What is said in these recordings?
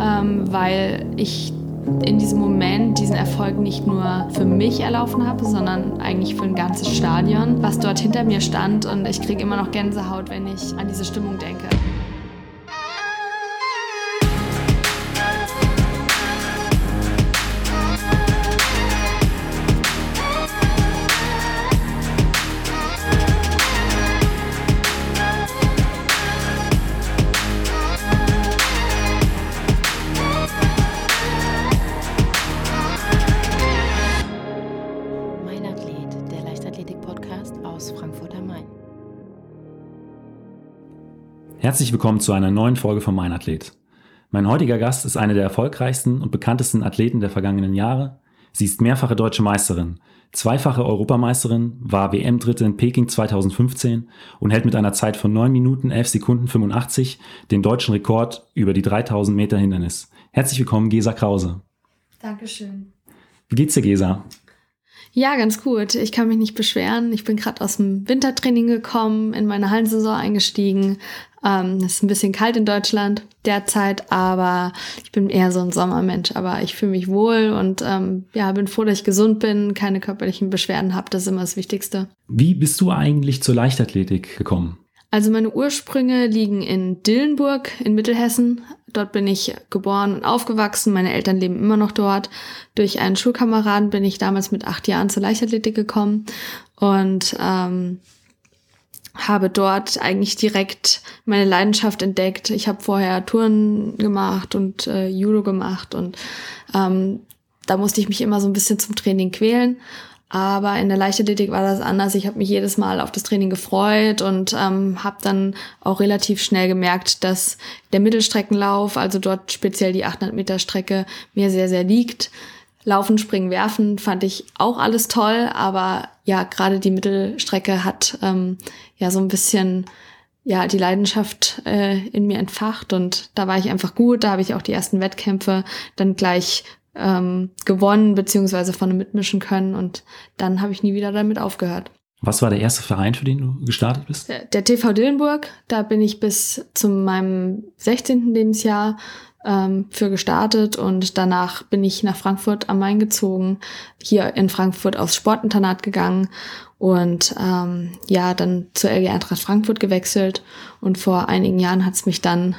ähm, weil ich in diesem Moment diesen Erfolg nicht nur für mich erlaufen habe, sondern eigentlich für ein ganzes Stadion, was dort hinter mir stand. Und ich kriege immer noch Gänsehaut, wenn ich an diese Stimmung denke. Herzlich willkommen zu einer neuen Folge von Mein Athlet. Mein heutiger Gast ist eine der erfolgreichsten und bekanntesten Athleten der vergangenen Jahre. Sie ist mehrfache deutsche Meisterin, zweifache Europameisterin, war WM-Dritte in Peking 2015 und hält mit einer Zeit von 9 Minuten 11 Sekunden 85 den deutschen Rekord über die 3000 Meter Hindernis. Herzlich willkommen, Gesa Krause. Dankeschön. Wie geht's dir, Gesa? Ja, ganz gut. Ich kann mich nicht beschweren. Ich bin gerade aus dem Wintertraining gekommen, in meine Hallensaison eingestiegen, ähm, es ist ein bisschen kalt in Deutschland derzeit, aber ich bin eher so ein Sommermensch. Aber ich fühle mich wohl und ähm, ja, bin froh, dass ich gesund bin, keine körperlichen Beschwerden habe. Das ist immer das Wichtigste. Wie bist du eigentlich zur Leichtathletik gekommen? Also meine Ursprünge liegen in Dillenburg in Mittelhessen. Dort bin ich geboren und aufgewachsen. Meine Eltern leben immer noch dort. Durch einen Schulkameraden bin ich damals mit acht Jahren zur Leichtathletik gekommen. Und ähm, habe dort eigentlich direkt meine Leidenschaft entdeckt. Ich habe vorher Touren gemacht und äh, Judo gemacht und ähm, da musste ich mich immer so ein bisschen zum Training quälen. Aber in der Leichtathletik war das anders. Ich habe mich jedes Mal auf das Training gefreut und ähm, habe dann auch relativ schnell gemerkt, dass der Mittelstreckenlauf, also dort speziell die 800 Meter Strecke, mir sehr, sehr liegt. Laufen, Springen, Werfen fand ich auch alles toll, aber ja, gerade die Mittelstrecke hat ähm, ja so ein bisschen ja die Leidenschaft äh, in mir entfacht und da war ich einfach gut. Da habe ich auch die ersten Wettkämpfe dann gleich ähm, gewonnen beziehungsweise vorne mitmischen können und dann habe ich nie wieder damit aufgehört. Was war der erste Verein, für den du gestartet bist? Der, der TV Dillenburg. Da bin ich bis zu meinem 16. Lebensjahr ähm, für gestartet und danach bin ich nach Frankfurt am Main gezogen, hier in Frankfurt aufs Sportinternat gegangen und ähm, ja, dann zur LG Eintracht Frankfurt gewechselt und vor einigen Jahren hat es mich dann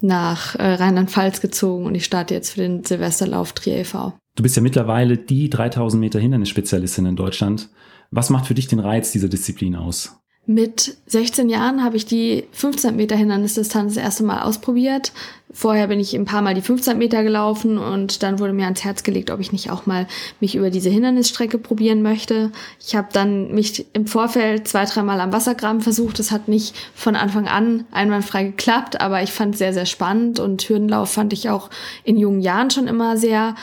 nach äh, Rheinland-Pfalz gezogen und ich starte jetzt für den Silvesterlauf Trier e.V. Du bist ja mittlerweile die 3000 Meter Hindernisspezialistin in Deutschland. Was macht für dich den Reiz dieser Disziplin aus? Mit 16 Jahren habe ich die 15 Meter Hindernisdistanz das erste Mal ausprobiert. Vorher bin ich ein paar Mal die 15 Meter gelaufen und dann wurde mir ans Herz gelegt, ob ich nicht auch mal mich über diese Hindernisstrecke probieren möchte. Ich habe dann mich im Vorfeld zwei, dreimal am Wassergraben versucht. Das hat nicht von Anfang an einwandfrei geklappt, aber ich fand es sehr, sehr spannend und Hürdenlauf fand ich auch in jungen Jahren schon immer sehr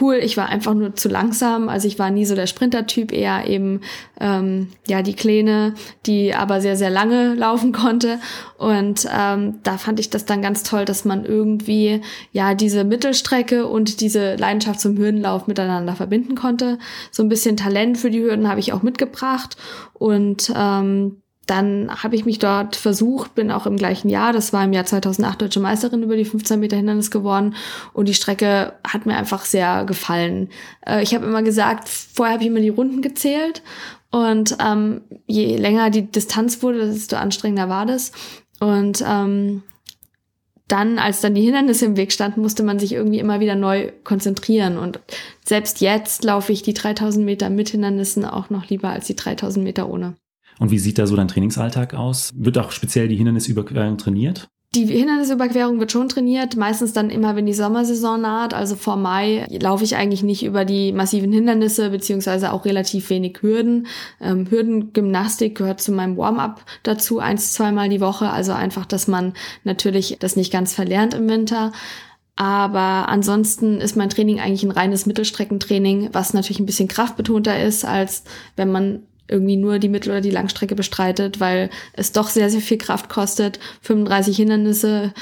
cool. Ich war einfach nur zu langsam. Also ich war nie so der Sprinter-Typ, eher eben ähm, ja die Kleine, die aber sehr, sehr lange laufen konnte. Und ähm, da fand ich das dann ganz toll, dass man irgendwie ja diese Mittelstrecke und diese Leidenschaft zum Hürdenlauf miteinander verbinden konnte. So ein bisschen Talent für die Hürden habe ich auch mitgebracht. Und ähm, dann habe ich mich dort versucht, bin auch im gleichen Jahr, das war im Jahr 2008 deutsche Meisterin über die 15 Meter Hindernis geworden und die Strecke hat mir einfach sehr gefallen. Äh, ich habe immer gesagt, vorher habe ich immer die Runden gezählt und ähm, je länger die Distanz wurde, desto anstrengender war das und ähm, dann, als dann die Hindernisse im Weg standen, musste man sich irgendwie immer wieder neu konzentrieren. Und selbst jetzt laufe ich die 3000 Meter mit Hindernissen auch noch lieber als die 3000 Meter ohne. Und wie sieht da so dein Trainingsalltag aus? Wird auch speziell die Hindernisüberquerung trainiert? Die Hindernisüberquerung wird schon trainiert, meistens dann immer, wenn die Sommersaison naht. Also vor Mai laufe ich eigentlich nicht über die massiven Hindernisse, beziehungsweise auch relativ wenig Hürden. Ähm, Hürdengymnastik gehört zu meinem Warm-up dazu, eins, zweimal die Woche. Also einfach, dass man natürlich das nicht ganz verlernt im Winter. Aber ansonsten ist mein Training eigentlich ein reines Mittelstreckentraining, was natürlich ein bisschen kraftbetonter ist, als wenn man irgendwie nur die Mittel- oder die Langstrecke bestreitet, weil es doch sehr, sehr viel Kraft kostet. 35 Hindernisse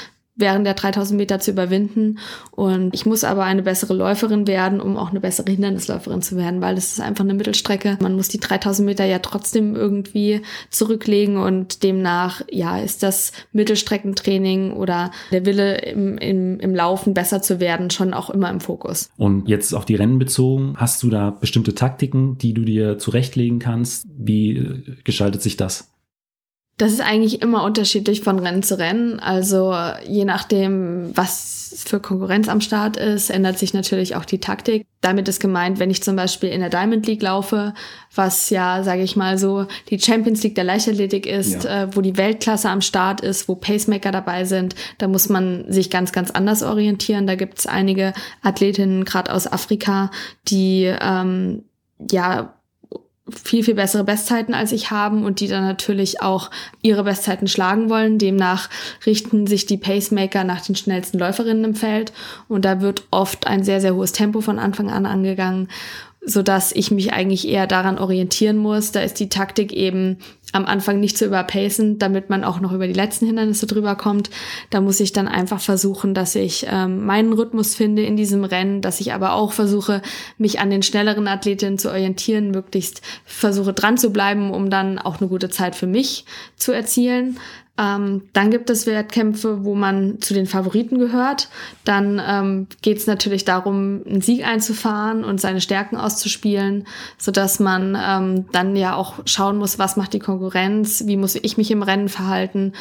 während der 3000 Meter zu überwinden. Und ich muss aber eine bessere Läuferin werden, um auch eine bessere Hindernisläuferin zu werden, weil es ist einfach eine Mittelstrecke. Man muss die 3000 Meter ja trotzdem irgendwie zurücklegen und demnach, ja, ist das Mittelstreckentraining oder der Wille im, im, im Laufen besser zu werden schon auch immer im Fokus. Und jetzt auf die Rennen bezogen, hast du da bestimmte Taktiken, die du dir zurechtlegen kannst? Wie gestaltet sich das? Das ist eigentlich immer unterschiedlich von Rennen zu Rennen. Also je nachdem, was für Konkurrenz am Start ist, ändert sich natürlich auch die Taktik. Damit ist gemeint, wenn ich zum Beispiel in der Diamond League laufe, was ja, sage ich mal so, die Champions League der Leichtathletik ist, ja. äh, wo die Weltklasse am Start ist, wo Pacemaker dabei sind, da muss man sich ganz, ganz anders orientieren. Da gibt es einige Athletinnen, gerade aus Afrika, die ähm, ja viel, viel bessere Bestzeiten als ich haben und die dann natürlich auch ihre Bestzeiten schlagen wollen. Demnach richten sich die Pacemaker nach den schnellsten Läuferinnen im Feld und da wird oft ein sehr, sehr hohes Tempo von Anfang an angegangen so dass ich mich eigentlich eher daran orientieren muss. Da ist die Taktik eben am Anfang nicht zu überpacen, damit man auch noch über die letzten Hindernisse drüber kommt. Da muss ich dann einfach versuchen, dass ich ähm, meinen Rhythmus finde in diesem Rennen, dass ich aber auch versuche, mich an den schnelleren Athletinnen zu orientieren, möglichst versuche dran zu bleiben, um dann auch eine gute Zeit für mich zu erzielen. Ähm, dann gibt es Wettkämpfe, wo man zu den Favoriten gehört. Dann ähm, geht es natürlich darum, einen Sieg einzufahren und seine Stärken auszuspielen, sodass man ähm, dann ja auch schauen muss, was macht die Konkurrenz, wie muss ich mich im Rennen verhalten.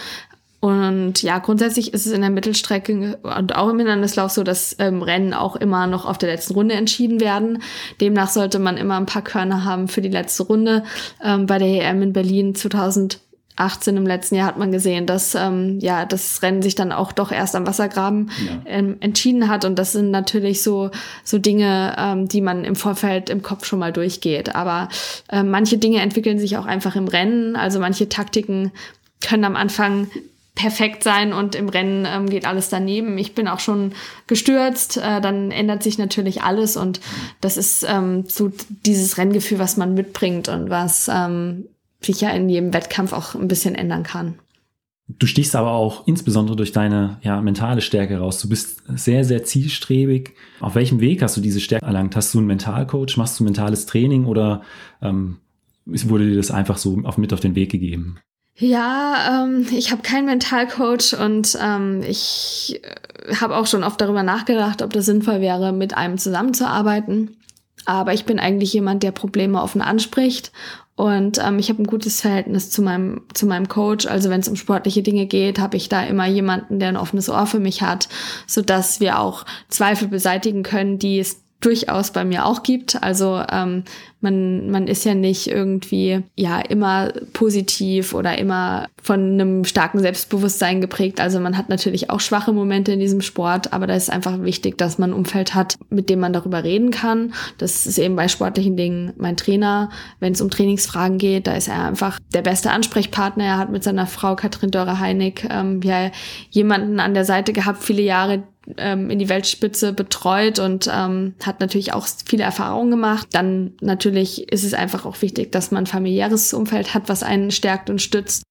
Und ja, grundsätzlich ist es in der Mittelstrecke und auch im Hindernislauf so, dass ähm, Rennen auch immer noch auf der letzten Runde entschieden werden. Demnach sollte man immer ein paar Körner haben für die letzte Runde. Ähm, bei der EM in Berlin 2000 18 im letzten Jahr hat man gesehen, dass ähm, ja das Rennen sich dann auch doch erst am Wassergraben ja. ähm, entschieden hat und das sind natürlich so so Dinge, ähm, die man im Vorfeld im Kopf schon mal durchgeht. Aber äh, manche Dinge entwickeln sich auch einfach im Rennen. Also manche Taktiken können am Anfang perfekt sein und im Rennen ähm, geht alles daneben. Ich bin auch schon gestürzt, äh, dann ändert sich natürlich alles und das ist ähm, so dieses Renngefühl, was man mitbringt und was ähm, sich ja in jedem Wettkampf auch ein bisschen ändern kann. Du stichst aber auch insbesondere durch deine ja, mentale Stärke raus. Du bist sehr, sehr zielstrebig. Auf welchem Weg hast du diese Stärke erlangt? Hast du einen Mentalcoach? Machst du mentales Training oder ähm, wurde dir das einfach so auf, mit auf den Weg gegeben? Ja, ähm, ich habe keinen Mentalcoach und ähm, ich äh, habe auch schon oft darüber nachgedacht, ob das sinnvoll wäre, mit einem zusammenzuarbeiten. Aber ich bin eigentlich jemand, der Probleme offen anspricht und ähm, ich habe ein gutes Verhältnis zu meinem, zu meinem Coach. Also wenn es um sportliche Dinge geht, habe ich da immer jemanden, der ein offenes Ohr für mich hat, so dass wir auch Zweifel beseitigen können, die es durchaus bei mir auch gibt. Also ähm, man, man ist ja nicht irgendwie ja immer positiv oder immer von einem starken Selbstbewusstsein geprägt. Also man hat natürlich auch schwache Momente in diesem Sport, aber da ist einfach wichtig, dass man ein Umfeld hat, mit dem man darüber reden kann. Das ist eben bei sportlichen Dingen mein Trainer. Wenn es um Trainingsfragen geht, da ist er einfach der beste Ansprechpartner. Er hat mit seiner Frau Katrin Dörre-Heinig ähm, ja jemanden an der Seite gehabt, viele Jahre, ähm, in die Weltspitze betreut und ähm, hat natürlich auch viele Erfahrungen gemacht. Dann natürlich ist es einfach auch wichtig, dass man ein familiäres Umfeld hat, was einen stärkt und stützt.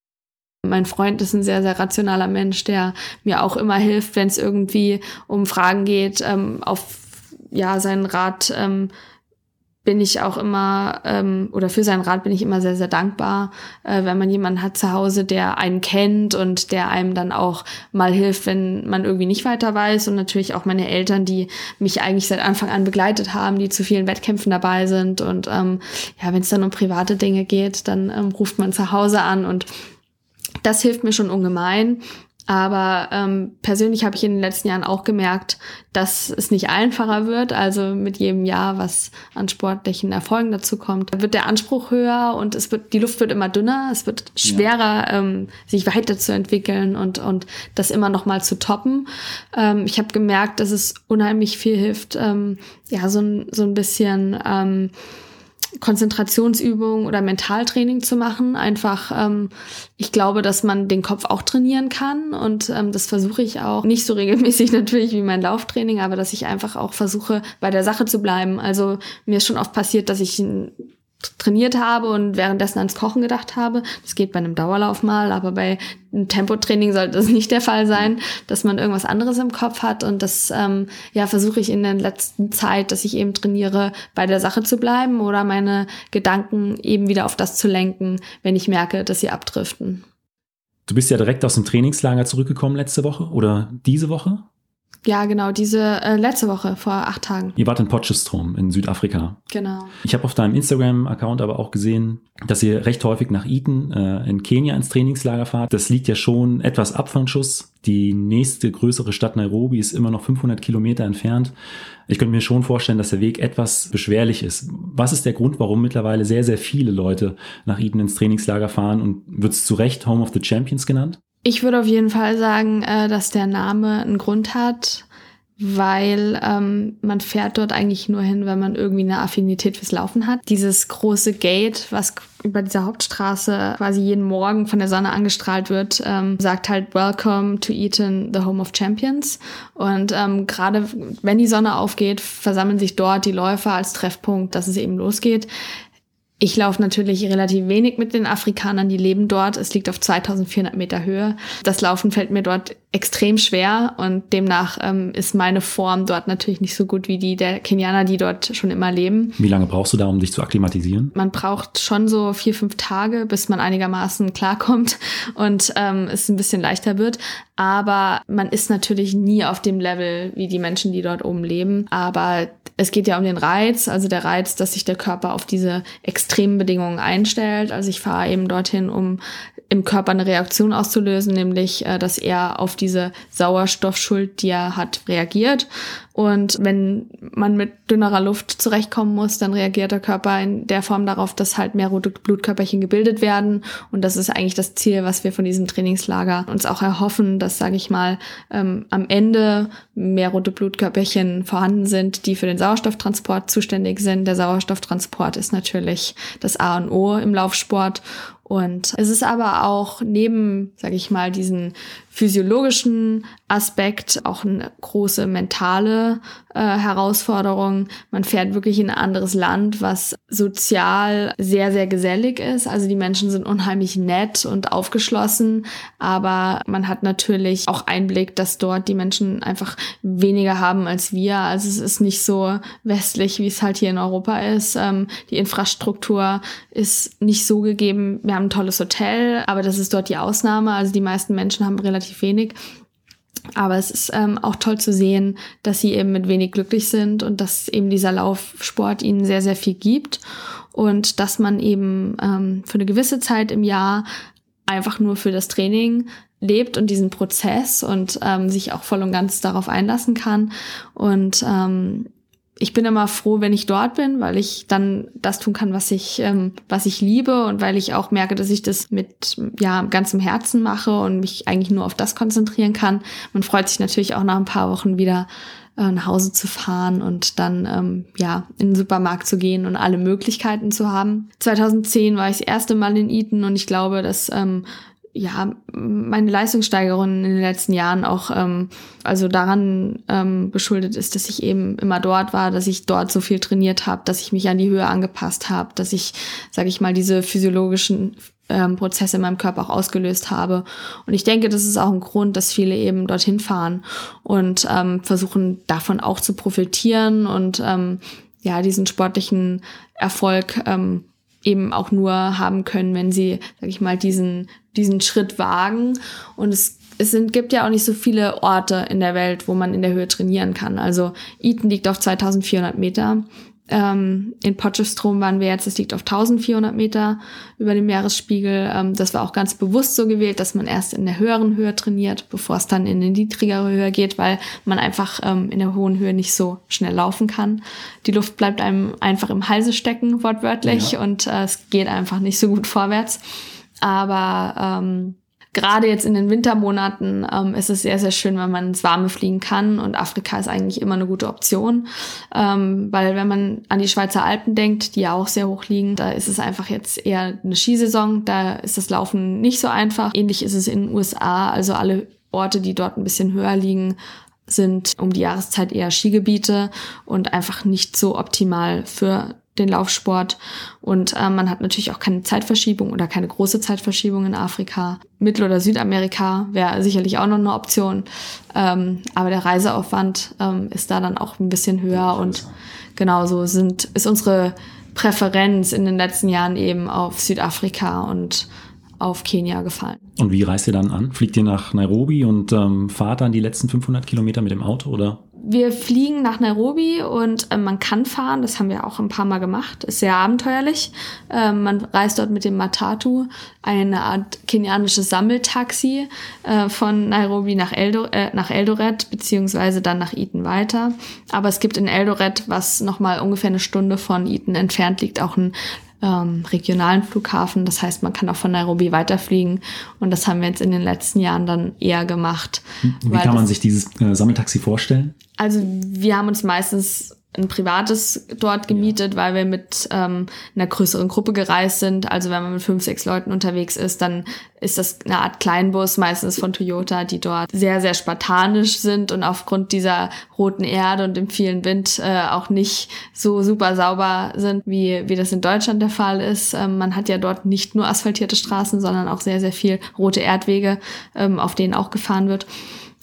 Mein Freund ist ein sehr, sehr rationaler Mensch, der mir auch immer hilft, wenn es irgendwie um Fragen geht, ähm, auf ja, seinen Rat ähm, bin ich auch immer, ähm, oder für seinen Rat bin ich immer sehr, sehr dankbar, äh, wenn man jemanden hat zu Hause, der einen kennt und der einem dann auch mal hilft, wenn man irgendwie nicht weiter weiß. Und natürlich auch meine Eltern, die mich eigentlich seit Anfang an begleitet haben, die zu vielen Wettkämpfen dabei sind. Und ähm, ja, wenn es dann um private Dinge geht, dann ähm, ruft man zu Hause an und das hilft mir schon ungemein. Aber ähm, persönlich habe ich in den letzten Jahren auch gemerkt, dass es nicht einfacher wird. Also mit jedem Jahr, was an sportlichen Erfolgen dazu kommt, wird der Anspruch höher und es wird, die Luft wird immer dünner. Es wird schwerer, ja. ähm, sich weiterzuentwickeln und, und das immer noch mal zu toppen. Ähm, ich habe gemerkt, dass es unheimlich viel hilft, ähm, ja, so, ein so ein bisschen ähm, Konzentrationsübungen oder Mentaltraining zu machen. Einfach, ähm, ich glaube, dass man den Kopf auch trainieren kann und ähm, das versuche ich auch nicht so regelmäßig natürlich wie mein Lauftraining, aber dass ich einfach auch versuche, bei der Sache zu bleiben. Also mir ist schon oft passiert, dass ich trainiert habe und währenddessen ans Kochen gedacht habe. Das geht bei einem Dauerlauf mal, aber bei einem Tempotraining sollte das nicht der Fall sein, dass man irgendwas anderes im Kopf hat. Und das ähm, ja versuche ich in der letzten Zeit, dass ich eben trainiere, bei der Sache zu bleiben oder meine Gedanken eben wieder auf das zu lenken, wenn ich merke, dass sie abdriften. Du bist ja direkt aus dem Trainingslager zurückgekommen letzte Woche oder diese Woche? Ja, genau, diese äh, letzte Woche vor acht Tagen. Ihr wart in Potchefstroom in Südafrika. Genau. Ich habe auf deinem Instagram-Account aber auch gesehen, dass ihr recht häufig nach Eton äh, in Kenia ins Trainingslager fahrt. Das liegt ja schon etwas ab von Schuss. Die nächste größere Stadt Nairobi ist immer noch 500 Kilometer entfernt. Ich könnte mir schon vorstellen, dass der Weg etwas beschwerlich ist. Was ist der Grund, warum mittlerweile sehr, sehr viele Leute nach Eton ins Trainingslager fahren und wird es zu Recht Home of the Champions genannt? Ich würde auf jeden Fall sagen, äh, dass der Name einen Grund hat, weil ähm, man fährt dort eigentlich nur hin, wenn man irgendwie eine Affinität fürs Laufen hat. Dieses große Gate, was über dieser Hauptstraße quasi jeden Morgen von der Sonne angestrahlt wird, ähm, sagt halt Welcome to Eton, the home of champions. Und ähm, gerade wenn die Sonne aufgeht, versammeln sich dort die Läufer als Treffpunkt, dass es eben losgeht. Ich laufe natürlich relativ wenig mit den Afrikanern, die leben dort. Es liegt auf 2400 Meter Höhe. Das Laufen fällt mir dort extrem schwer und demnach ähm, ist meine Form dort natürlich nicht so gut wie die der Kenianer, die dort schon immer leben. Wie lange brauchst du da, um dich zu akklimatisieren? Man braucht schon so vier, fünf Tage, bis man einigermaßen klarkommt und ähm, es ein bisschen leichter wird. Aber man ist natürlich nie auf dem Level wie die Menschen, die dort oben leben. Aber es geht ja um den Reiz, also der Reiz, dass sich der Körper auf diese extremen Bedingungen einstellt. Also ich fahre eben dorthin, um im Körper eine Reaktion auszulösen, nämlich äh, dass er auf diese Sauerstoffschuld, die er hat, reagiert. Und wenn man mit dünnerer Luft zurechtkommen muss, dann reagiert der Körper in der Form darauf, dass halt mehr rote Blutkörperchen gebildet werden. Und das ist eigentlich das Ziel, was wir von diesem Trainingslager uns auch erhoffen, dass, sage ich mal, ähm, am Ende mehr rote Blutkörperchen vorhanden sind, die für den Sauerstofftransport zuständig sind. Der Sauerstofftransport ist natürlich das A und O im Laufsport. Und es ist aber auch neben, sage ich mal, diesen physiologischen Aspekt auch eine große mentale äh, Herausforderung. Man fährt wirklich in ein anderes Land, was sozial sehr, sehr gesellig ist. Also die Menschen sind unheimlich nett und aufgeschlossen, aber man hat natürlich auch Einblick, dass dort die Menschen einfach weniger haben als wir. Also es ist nicht so westlich, wie es halt hier in Europa ist. Ähm, die Infrastruktur ist nicht so gegeben. Wir haben ein tolles Hotel, aber das ist dort die Ausnahme. Also die meisten Menschen haben relativ wenig. Aber es ist ähm, auch toll zu sehen, dass sie eben mit wenig glücklich sind und dass eben dieser Laufsport ihnen sehr, sehr viel gibt und dass man eben ähm, für eine gewisse Zeit im Jahr einfach nur für das Training lebt und diesen Prozess und ähm, sich auch voll und ganz darauf einlassen kann. Und ähm, ich bin immer froh, wenn ich dort bin, weil ich dann das tun kann, was ich, ähm, was ich liebe und weil ich auch merke, dass ich das mit ja ganzem Herzen mache und mich eigentlich nur auf das konzentrieren kann. Man freut sich natürlich auch nach ein paar Wochen wieder äh, nach Hause zu fahren und dann ähm, ja in den Supermarkt zu gehen und alle Möglichkeiten zu haben. 2010 war ich das erste Mal in Eton und ich glaube, dass ähm, ja, meine Leistungssteigerung in den letzten Jahren auch ähm, also daran ähm, beschuldet ist, dass ich eben immer dort war, dass ich dort so viel trainiert habe, dass ich mich an die Höhe angepasst habe, dass ich, sage ich mal, diese physiologischen ähm, Prozesse in meinem Körper auch ausgelöst habe. Und ich denke, das ist auch ein Grund, dass viele eben dorthin fahren und ähm, versuchen davon auch zu profitieren und ähm, ja diesen sportlichen Erfolg ähm, eben auch nur haben können, wenn sie, sag ich mal, diesen, diesen Schritt wagen. Und es, es sind, gibt ja auch nicht so viele Orte in der Welt, wo man in der Höhe trainieren kann. Also Eton liegt auf 2400 Meter. Ähm, in Potchefstroom waren wir jetzt, es liegt auf 1400 Meter über dem Meeresspiegel. Ähm, das war auch ganz bewusst so gewählt, dass man erst in der höheren Höhe trainiert, bevor es dann in eine niedrigere Höhe geht, weil man einfach ähm, in der hohen Höhe nicht so schnell laufen kann. Die Luft bleibt einem einfach im Halse stecken, wortwörtlich, ja. und äh, es geht einfach nicht so gut vorwärts. Aber ähm, gerade jetzt in den Wintermonaten ähm, ist es sehr, sehr schön, wenn man ins Warme fliegen kann. Und Afrika ist eigentlich immer eine gute Option. Ähm, weil wenn man an die Schweizer Alpen denkt, die ja auch sehr hoch liegen, da ist es einfach jetzt eher eine Skisaison. Da ist das Laufen nicht so einfach. Ähnlich ist es in den USA. Also alle Orte, die dort ein bisschen höher liegen, sind um die Jahreszeit eher Skigebiete und einfach nicht so optimal für den Laufsport. Und äh, man hat natürlich auch keine Zeitverschiebung oder keine große Zeitverschiebung in Afrika. Mittel- oder Südamerika wäre sicherlich auch noch eine Option. Ähm, aber der Reiseaufwand ähm, ist da dann auch ein bisschen höher. Und genauso sind, ist unsere Präferenz in den letzten Jahren eben auf Südafrika und auf Kenia gefallen. Und wie reist ihr dann an? Fliegt ihr nach Nairobi und ähm, fahrt dann die letzten 500 Kilometer mit dem Auto oder? Wir fliegen nach Nairobi und äh, man kann fahren, das haben wir auch ein paar Mal gemacht, ist sehr abenteuerlich. Ähm, man reist dort mit dem Matatu, eine Art kenianisches Sammeltaxi äh, von Nairobi nach, Eldor äh, nach Eldoret, beziehungsweise dann nach Eton weiter. Aber es gibt in Eldoret, was nochmal ungefähr eine Stunde von Eton entfernt liegt, auch ein ähm, regionalen Flughafen. Das heißt, man kann auch von Nairobi weiterfliegen. Und das haben wir jetzt in den letzten Jahren dann eher gemacht. Wie kann man sich dieses äh, Sammeltaxi vorstellen? Also wir haben uns meistens ein privates dort gemietet, weil wir mit ähm, einer größeren Gruppe gereist sind. Also wenn man mit fünf, sechs Leuten unterwegs ist, dann ist das eine Art Kleinbus, meistens von Toyota, die dort sehr, sehr spartanisch sind und aufgrund dieser roten Erde und dem vielen Wind äh, auch nicht so super sauber sind, wie, wie das in Deutschland der Fall ist. Ähm, man hat ja dort nicht nur asphaltierte Straßen, sondern auch sehr, sehr viel rote Erdwege, ähm, auf denen auch gefahren wird.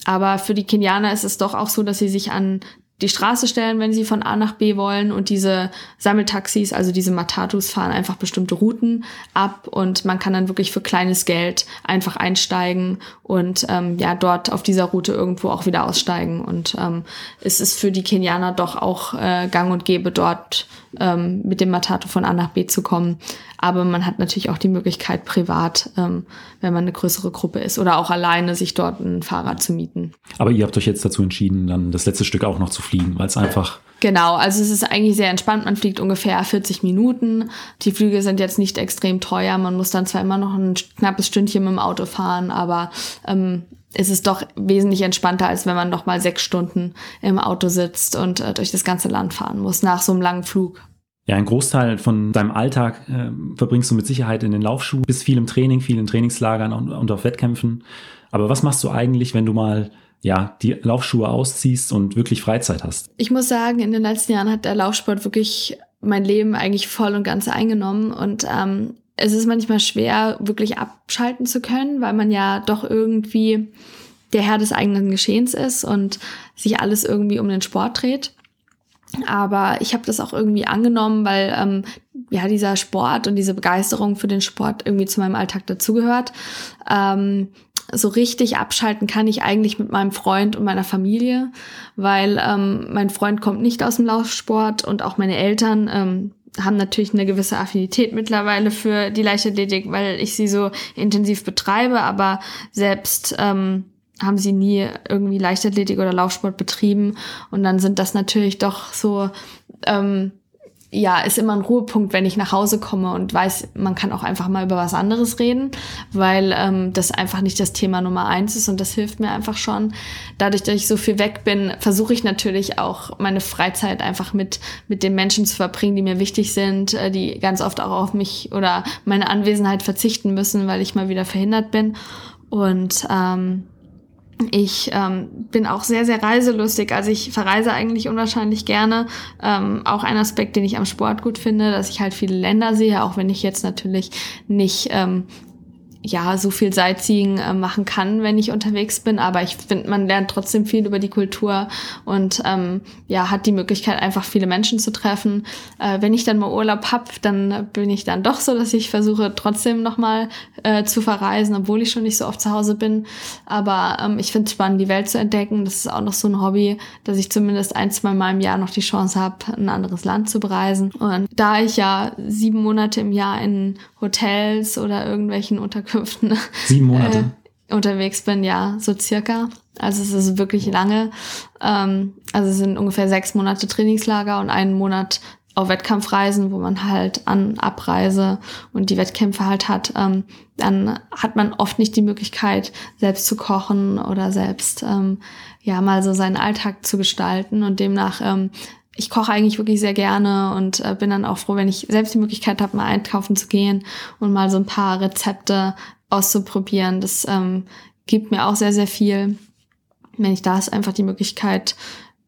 Aber für die Kenianer ist es doch auch so, dass sie sich an die Straße stellen, wenn sie von A nach B wollen. Und diese Sammeltaxis, also diese Matatus fahren einfach bestimmte Routen ab. Und man kann dann wirklich für kleines Geld einfach einsteigen und ähm, ja dort auf dieser Route irgendwo auch wieder aussteigen. Und ähm, es ist für die Kenianer doch auch äh, Gang und Gäbe dort ähm, mit dem Matatu von A nach B zu kommen. Aber man hat natürlich auch die Möglichkeit, privat, ähm, wenn man eine größere Gruppe ist oder auch alleine, sich dort ein Fahrrad zu mieten. Aber ihr habt euch jetzt dazu entschieden, dann das letzte Stück auch noch zu fliegen, weil es einfach Genau, also es ist eigentlich sehr entspannt. Man fliegt ungefähr 40 Minuten. Die Flüge sind jetzt nicht extrem teuer. Man muss dann zwar immer noch ein knappes Stündchen mit dem Auto fahren, aber ähm, es ist doch wesentlich entspannter, als wenn man noch mal sechs Stunden im Auto sitzt und äh, durch das ganze Land fahren muss nach so einem langen Flug. Ja, ein Großteil von deinem Alltag äh, verbringst du mit Sicherheit in den Laufschuhen, bist viel im Training, viel in Trainingslagern und, und auf Wettkämpfen. Aber was machst du eigentlich, wenn du mal ja, die Laufschuhe ausziehst und wirklich Freizeit hast? Ich muss sagen, in den letzten Jahren hat der Laufsport wirklich mein Leben eigentlich voll und ganz eingenommen und ähm, es ist manchmal schwer, wirklich abschalten zu können, weil man ja doch irgendwie der Herr des eigenen Geschehens ist und sich alles irgendwie um den Sport dreht. Aber ich habe das auch irgendwie angenommen, weil ähm, ja dieser Sport und diese Begeisterung für den Sport irgendwie zu meinem Alltag dazugehört. Ähm, so richtig abschalten kann ich eigentlich mit meinem Freund und meiner Familie, weil ähm, mein Freund kommt nicht aus dem Laufsport und auch meine Eltern ähm, haben natürlich eine gewisse Affinität mittlerweile für die Leichtathletik, weil ich sie so intensiv betreibe, aber selbst ähm, haben sie nie irgendwie Leichtathletik oder Laufsport betrieben. Und dann sind das natürlich doch so ähm, ja, ist immer ein Ruhepunkt, wenn ich nach Hause komme und weiß, man kann auch einfach mal über was anderes reden, weil ähm, das einfach nicht das Thema Nummer eins ist und das hilft mir einfach schon. Dadurch, dass ich so viel weg bin, versuche ich natürlich auch meine Freizeit einfach mit, mit den Menschen zu verbringen, die mir wichtig sind, äh, die ganz oft auch auf mich oder meine Anwesenheit verzichten müssen, weil ich mal wieder verhindert bin. Und ähm, ich ähm, bin auch sehr, sehr reiselustig. Also ich verreise eigentlich unwahrscheinlich gerne. Ähm, auch ein Aspekt, den ich am Sport gut finde, dass ich halt viele Länder sehe, auch wenn ich jetzt natürlich nicht ähm, ja so viel Sightseeing äh, machen kann, wenn ich unterwegs bin. Aber ich finde, man lernt trotzdem viel über die Kultur und ähm, ja hat die Möglichkeit einfach viele Menschen zu treffen. Äh, wenn ich dann mal Urlaub hab, dann bin ich dann doch so, dass ich versuche trotzdem noch mal äh, zu verreisen, obwohl ich schon nicht so oft zu Hause bin. Aber ähm, ich finde es spannend, die Welt zu entdecken. Das ist auch noch so ein Hobby, dass ich zumindest ein, zwei Mal im Jahr noch die Chance habe, ein anderes Land zu bereisen. Und da ich ja sieben Monate im Jahr in Hotels oder irgendwelchen Unterkünften Sieben Monate. Äh, unterwegs bin, ja, so circa. Also es ist wirklich lange. Ähm, also es sind ungefähr sechs Monate Trainingslager und einen Monat auf Wettkampfreisen, wo man halt an Abreise und die Wettkämpfe halt hat, ähm, dann hat man oft nicht die Möglichkeit, selbst zu kochen oder selbst ähm, ja mal so seinen Alltag zu gestalten. Und demnach ähm, ich koche eigentlich wirklich sehr gerne und äh, bin dann auch froh, wenn ich selbst die Möglichkeit habe, mal einkaufen zu gehen und mal so ein paar Rezepte auszuprobieren. Das ähm, gibt mir auch sehr, sehr viel, wenn ich da ist, einfach die Möglichkeit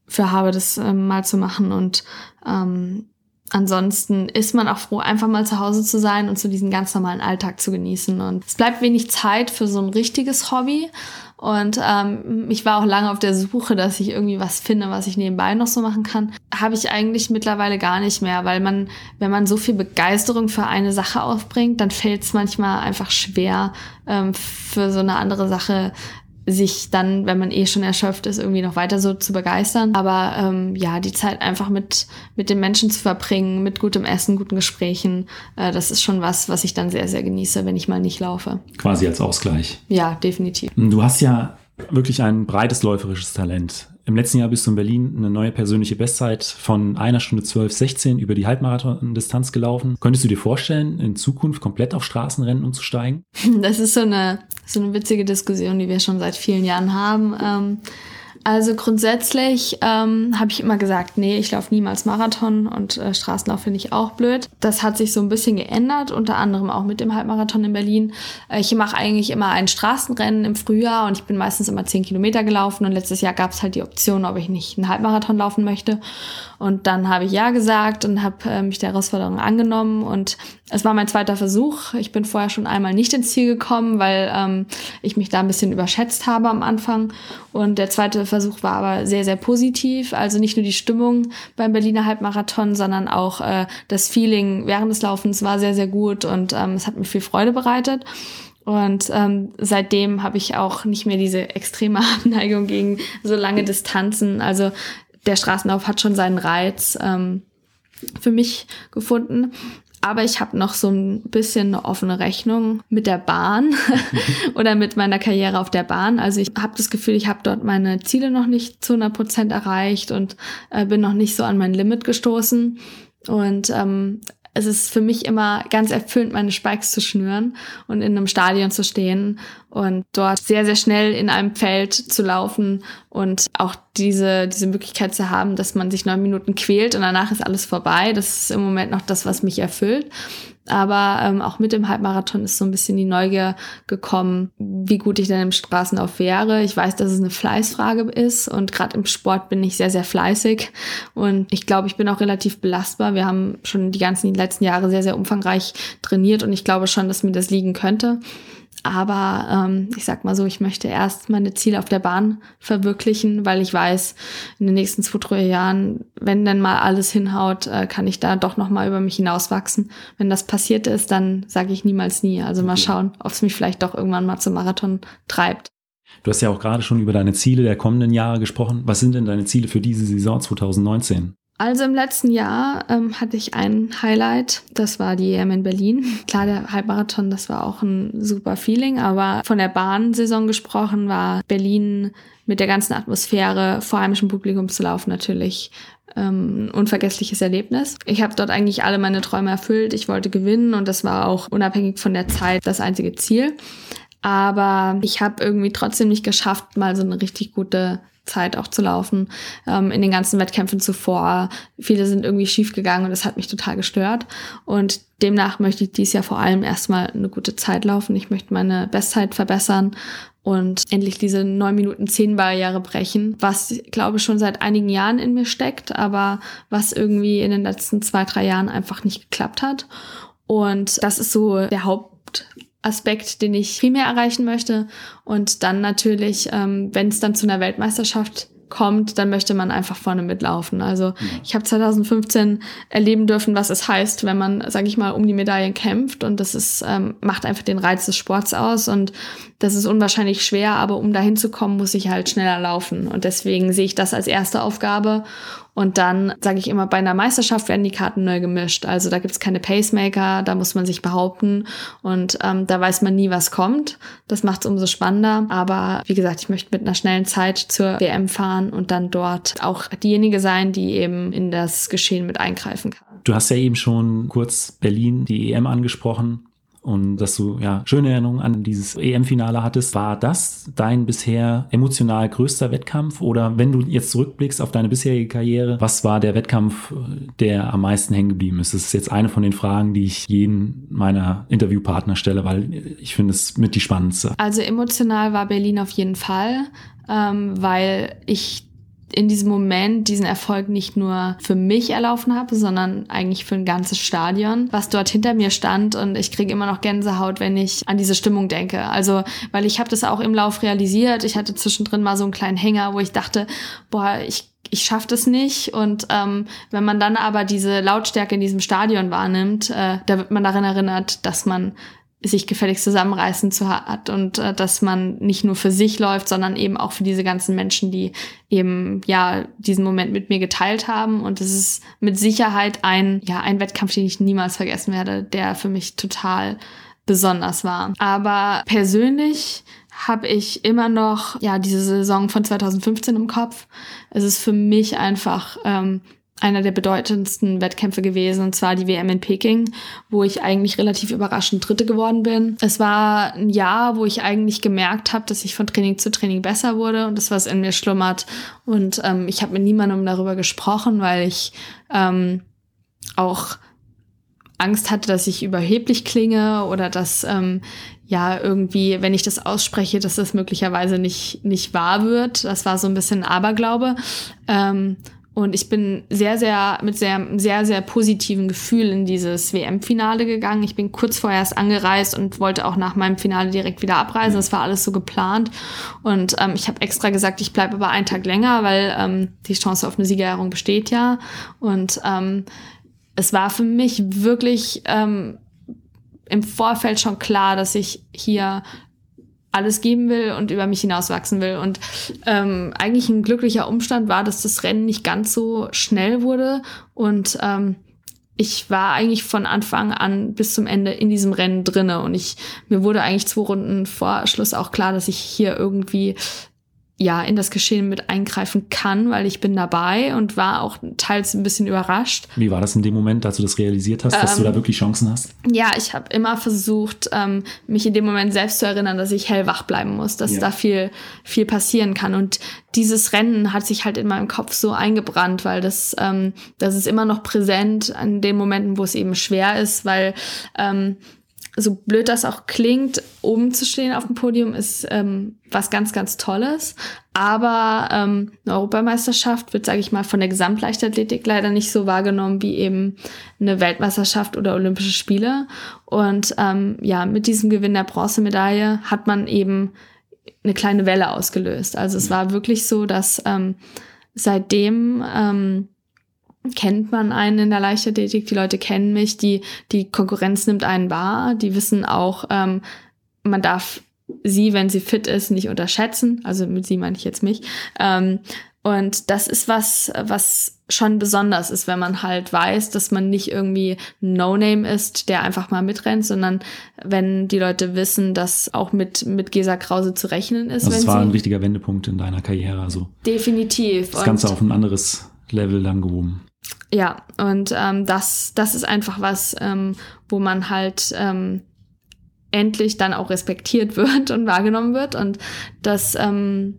für habe, das ähm, mal zu machen. Und ähm, ansonsten ist man auch froh, einfach mal zu Hause zu sein und so diesen ganz normalen Alltag zu genießen. Und es bleibt wenig Zeit für so ein richtiges Hobby. Und ähm, ich war auch lange auf der Suche, dass ich irgendwie was finde, was ich nebenbei noch so machen kann. Habe ich eigentlich mittlerweile gar nicht mehr, weil man, wenn man so viel Begeisterung für eine Sache aufbringt, dann fällt es manchmal einfach schwer, ähm, für so eine andere Sache sich dann, wenn man eh schon erschöpft ist, irgendwie noch weiter so zu begeistern. Aber ähm, ja, die Zeit einfach mit, mit den Menschen zu verbringen, mit gutem Essen, guten Gesprächen, äh, das ist schon was, was ich dann sehr, sehr genieße, wenn ich mal nicht laufe. Quasi als Ausgleich. Ja, definitiv. Du hast ja wirklich ein breites läuferisches Talent. Im letzten Jahr bist du in Berlin eine neue persönliche Bestzeit von einer Stunde 12, 16 über die Halbmarathon-Distanz gelaufen. Könntest du dir vorstellen, in Zukunft komplett auf Straßenrennen umzusteigen? Das ist so eine, so eine witzige Diskussion, die wir schon seit vielen Jahren haben. Ähm, also grundsätzlich ähm, habe ich immer gesagt, nee, ich laufe niemals Marathon und äh, Straßenlauf finde ich auch blöd. Das hat sich so ein bisschen geändert, unter anderem auch mit dem Halbmarathon in Berlin. Äh, ich mache eigentlich immer ein Straßenrennen im Frühjahr und ich bin meistens immer zehn Kilometer gelaufen und letztes Jahr gab es halt die Option, ob ich nicht einen Halbmarathon laufen möchte. Und dann habe ich ja gesagt und habe äh, mich der Herausforderung angenommen und es war mein zweiter Versuch. Ich bin vorher schon einmal nicht ins Ziel gekommen, weil ähm, ich mich da ein bisschen überschätzt habe am Anfang. Und der zweite Versuch war aber sehr, sehr positiv. Also nicht nur die Stimmung beim Berliner Halbmarathon, sondern auch äh, das Feeling während des Laufens war sehr, sehr gut und ähm, es hat mir viel Freude bereitet. Und ähm, seitdem habe ich auch nicht mehr diese extreme Abneigung gegen so lange Distanzen. Also der Straßenlauf hat schon seinen Reiz ähm, für mich gefunden. Aber ich habe noch so ein bisschen eine offene Rechnung mit der Bahn oder mit meiner Karriere auf der Bahn. Also ich habe das Gefühl, ich habe dort meine Ziele noch nicht zu 100 Prozent erreicht und äh, bin noch nicht so an mein Limit gestoßen. Und ähm, es ist für mich immer ganz erfüllend, meine Spikes zu schnüren und in einem Stadion zu stehen und dort sehr, sehr schnell in einem Feld zu laufen und auch diese, diese Möglichkeit zu haben, dass man sich neun Minuten quält und danach ist alles vorbei. Das ist im Moment noch das, was mich erfüllt. Aber ähm, auch mit dem Halbmarathon ist so ein bisschen die Neugier gekommen, wie gut ich denn im Straßenlauf wäre. Ich weiß, dass es eine Fleißfrage ist und gerade im Sport bin ich sehr, sehr fleißig und ich glaube, ich bin auch relativ belastbar. Wir haben schon die ganzen die letzten Jahre sehr, sehr umfangreich trainiert und ich glaube schon, dass mir das liegen könnte. Aber ähm, ich sag mal so, ich möchte erst meine Ziele auf der Bahn verwirklichen, weil ich weiß, in den nächsten zwei, drei Jahren, wenn dann mal alles hinhaut, äh, kann ich da doch noch mal über mich hinauswachsen. Wenn das passiert ist, dann sage ich niemals nie. Also mal schauen, ob es mich vielleicht doch irgendwann mal zum Marathon treibt. Du hast ja auch gerade schon über deine Ziele der kommenden Jahre gesprochen. Was sind denn deine Ziele für diese Saison 2019? Also im letzten Jahr ähm, hatte ich ein Highlight, das war die EM in Berlin. Klar, der Halbmarathon, das war auch ein super Feeling, aber von der Bahnsaison gesprochen war Berlin mit der ganzen Atmosphäre vor heimischem Publikum zu laufen natürlich ähm, unvergessliches Erlebnis. Ich habe dort eigentlich alle meine Träume erfüllt. Ich wollte gewinnen und das war auch unabhängig von der Zeit das einzige Ziel. Aber ich habe irgendwie trotzdem nicht geschafft, mal so eine richtig gute Zeit auch zu laufen. Ähm, in den ganzen Wettkämpfen zuvor. Viele sind irgendwie schief gegangen und das hat mich total gestört. Und demnach möchte ich dies Jahr vor allem erstmal eine gute Zeit laufen. Ich möchte meine Bestzeit verbessern und endlich diese 9 Minuten 10 Barriere brechen, was, glaube ich, schon seit einigen Jahren in mir steckt, aber was irgendwie in den letzten zwei, drei Jahren einfach nicht geklappt hat. Und das ist so der Haupt Aspekt, den ich primär erreichen möchte. Und dann natürlich, ähm, wenn es dann zu einer Weltmeisterschaft kommt, dann möchte man einfach vorne mitlaufen. Also ich habe 2015 erleben dürfen, was es heißt, wenn man, sage ich mal, um die Medaillen kämpft. Und das ist ähm, macht einfach den Reiz des Sports aus. Und das ist unwahrscheinlich schwer, aber um dahin zu kommen, muss ich halt schneller laufen. Und deswegen sehe ich das als erste Aufgabe. Und dann sage ich immer, bei einer Meisterschaft werden die Karten neu gemischt. Also da gibt's keine Pacemaker, da muss man sich behaupten und ähm, da weiß man nie, was kommt. Das macht es umso spannender. Aber wie gesagt, ich möchte mit einer schnellen Zeit zur WM fahren und dann dort auch diejenige sein, die eben in das Geschehen mit eingreifen kann. Du hast ja eben schon kurz Berlin, die EM angesprochen und dass du ja schöne Erinnerungen an dieses EM-Finale hattest. War das dein bisher emotional größter Wettkampf? Oder wenn du jetzt zurückblickst auf deine bisherige Karriere, was war der Wettkampf, der am meisten hängen geblieben ist? Das ist jetzt eine von den Fragen, die ich jeden meiner Interviewpartner stelle, weil ich finde es mit die spannendste. Also emotional war Berlin auf jeden Fall, ähm, weil ich in diesem Moment diesen Erfolg nicht nur für mich erlaufen habe, sondern eigentlich für ein ganzes Stadion, was dort hinter mir stand und ich kriege immer noch Gänsehaut, wenn ich an diese Stimmung denke. Also, weil ich habe das auch im Lauf realisiert. Ich hatte zwischendrin mal so einen kleinen Hänger, wo ich dachte, boah, ich ich schaffe das nicht. Und ähm, wenn man dann aber diese Lautstärke in diesem Stadion wahrnimmt, äh, da wird man daran erinnert, dass man sich gefälligst zusammenreißen zu hat und äh, dass man nicht nur für sich läuft, sondern eben auch für diese ganzen Menschen, die eben ja diesen Moment mit mir geteilt haben und es ist mit Sicherheit ein ja ein Wettkampf, den ich niemals vergessen werde, der für mich total besonders war. Aber persönlich habe ich immer noch ja diese Saison von 2015 im Kopf. Es ist für mich einfach ähm, einer der bedeutendsten Wettkämpfe gewesen, und zwar die WM in Peking, wo ich eigentlich relativ überraschend Dritte geworden bin. Es war ein Jahr, wo ich eigentlich gemerkt habe, dass ich von Training zu Training besser wurde und das, was in mir schlummert. Und ähm, ich habe mit niemandem darüber gesprochen, weil ich ähm, auch Angst hatte, dass ich überheblich klinge oder dass ähm, ja irgendwie, wenn ich das ausspreche, dass das möglicherweise nicht nicht wahr wird. Das war so ein bisschen Aberglaube. Ähm, und ich bin sehr, sehr, mit sehr, sehr, sehr positiven Gefühl in dieses WM-Finale gegangen. Ich bin kurz vorher erst angereist und wollte auch nach meinem Finale direkt wieder abreisen. Das war alles so geplant. Und ähm, ich habe extra gesagt, ich bleibe aber einen Tag länger, weil ähm, die Chance auf eine Siegerehrung besteht ja. Und ähm, es war für mich wirklich ähm, im Vorfeld schon klar, dass ich hier alles geben will und über mich hinauswachsen will. Und ähm, eigentlich ein glücklicher Umstand war, dass das Rennen nicht ganz so schnell wurde und ähm, ich war eigentlich von Anfang an bis zum Ende in diesem Rennen drinne und ich mir wurde eigentlich zwei Runden vor Schluss auch klar, dass ich hier irgendwie ja in das Geschehen mit eingreifen kann, weil ich bin dabei und war auch teils ein bisschen überrascht. Wie war das in dem Moment, als du das realisiert hast, dass ähm, du da wirklich Chancen hast? Ja, ich habe immer versucht, ähm, mich in dem Moment selbst zu erinnern, dass ich hellwach bleiben muss, dass ja. da viel viel passieren kann und dieses Rennen hat sich halt in meinem Kopf so eingebrannt, weil das ähm, das ist immer noch präsent an den Momenten, wo es eben schwer ist, weil ähm, so blöd das auch klingt, oben zu stehen auf dem Podium ist ähm, was ganz, ganz Tolles. Aber ähm, eine Europameisterschaft wird, sage ich mal, von der Gesamtleichtathletik leider nicht so wahrgenommen wie eben eine Weltmeisterschaft oder Olympische Spiele. Und ähm, ja, mit diesem Gewinn der Bronzemedaille hat man eben eine kleine Welle ausgelöst. Also es war wirklich so, dass ähm, seitdem ähm, kennt man einen in der Leichtathletik, die Leute kennen mich, die, die Konkurrenz nimmt einen wahr, die wissen auch, ähm, man darf sie, wenn sie fit ist, nicht unterschätzen. Also mit sie meine ich jetzt mich. Ähm, und das ist was, was schon besonders ist, wenn man halt weiß, dass man nicht irgendwie No-Name ist, der einfach mal mitrennt, sondern wenn die Leute wissen, dass auch mit, mit Gesa Krause zu rechnen ist. Also es war ein wichtiger Wendepunkt in deiner Karriere. Also definitiv. Das Ganze auf ein anderes Level dann gehoben. Ja, und ähm, das, das ist einfach was, ähm, wo man halt ähm, endlich dann auch respektiert wird und wahrgenommen wird. Und das ähm,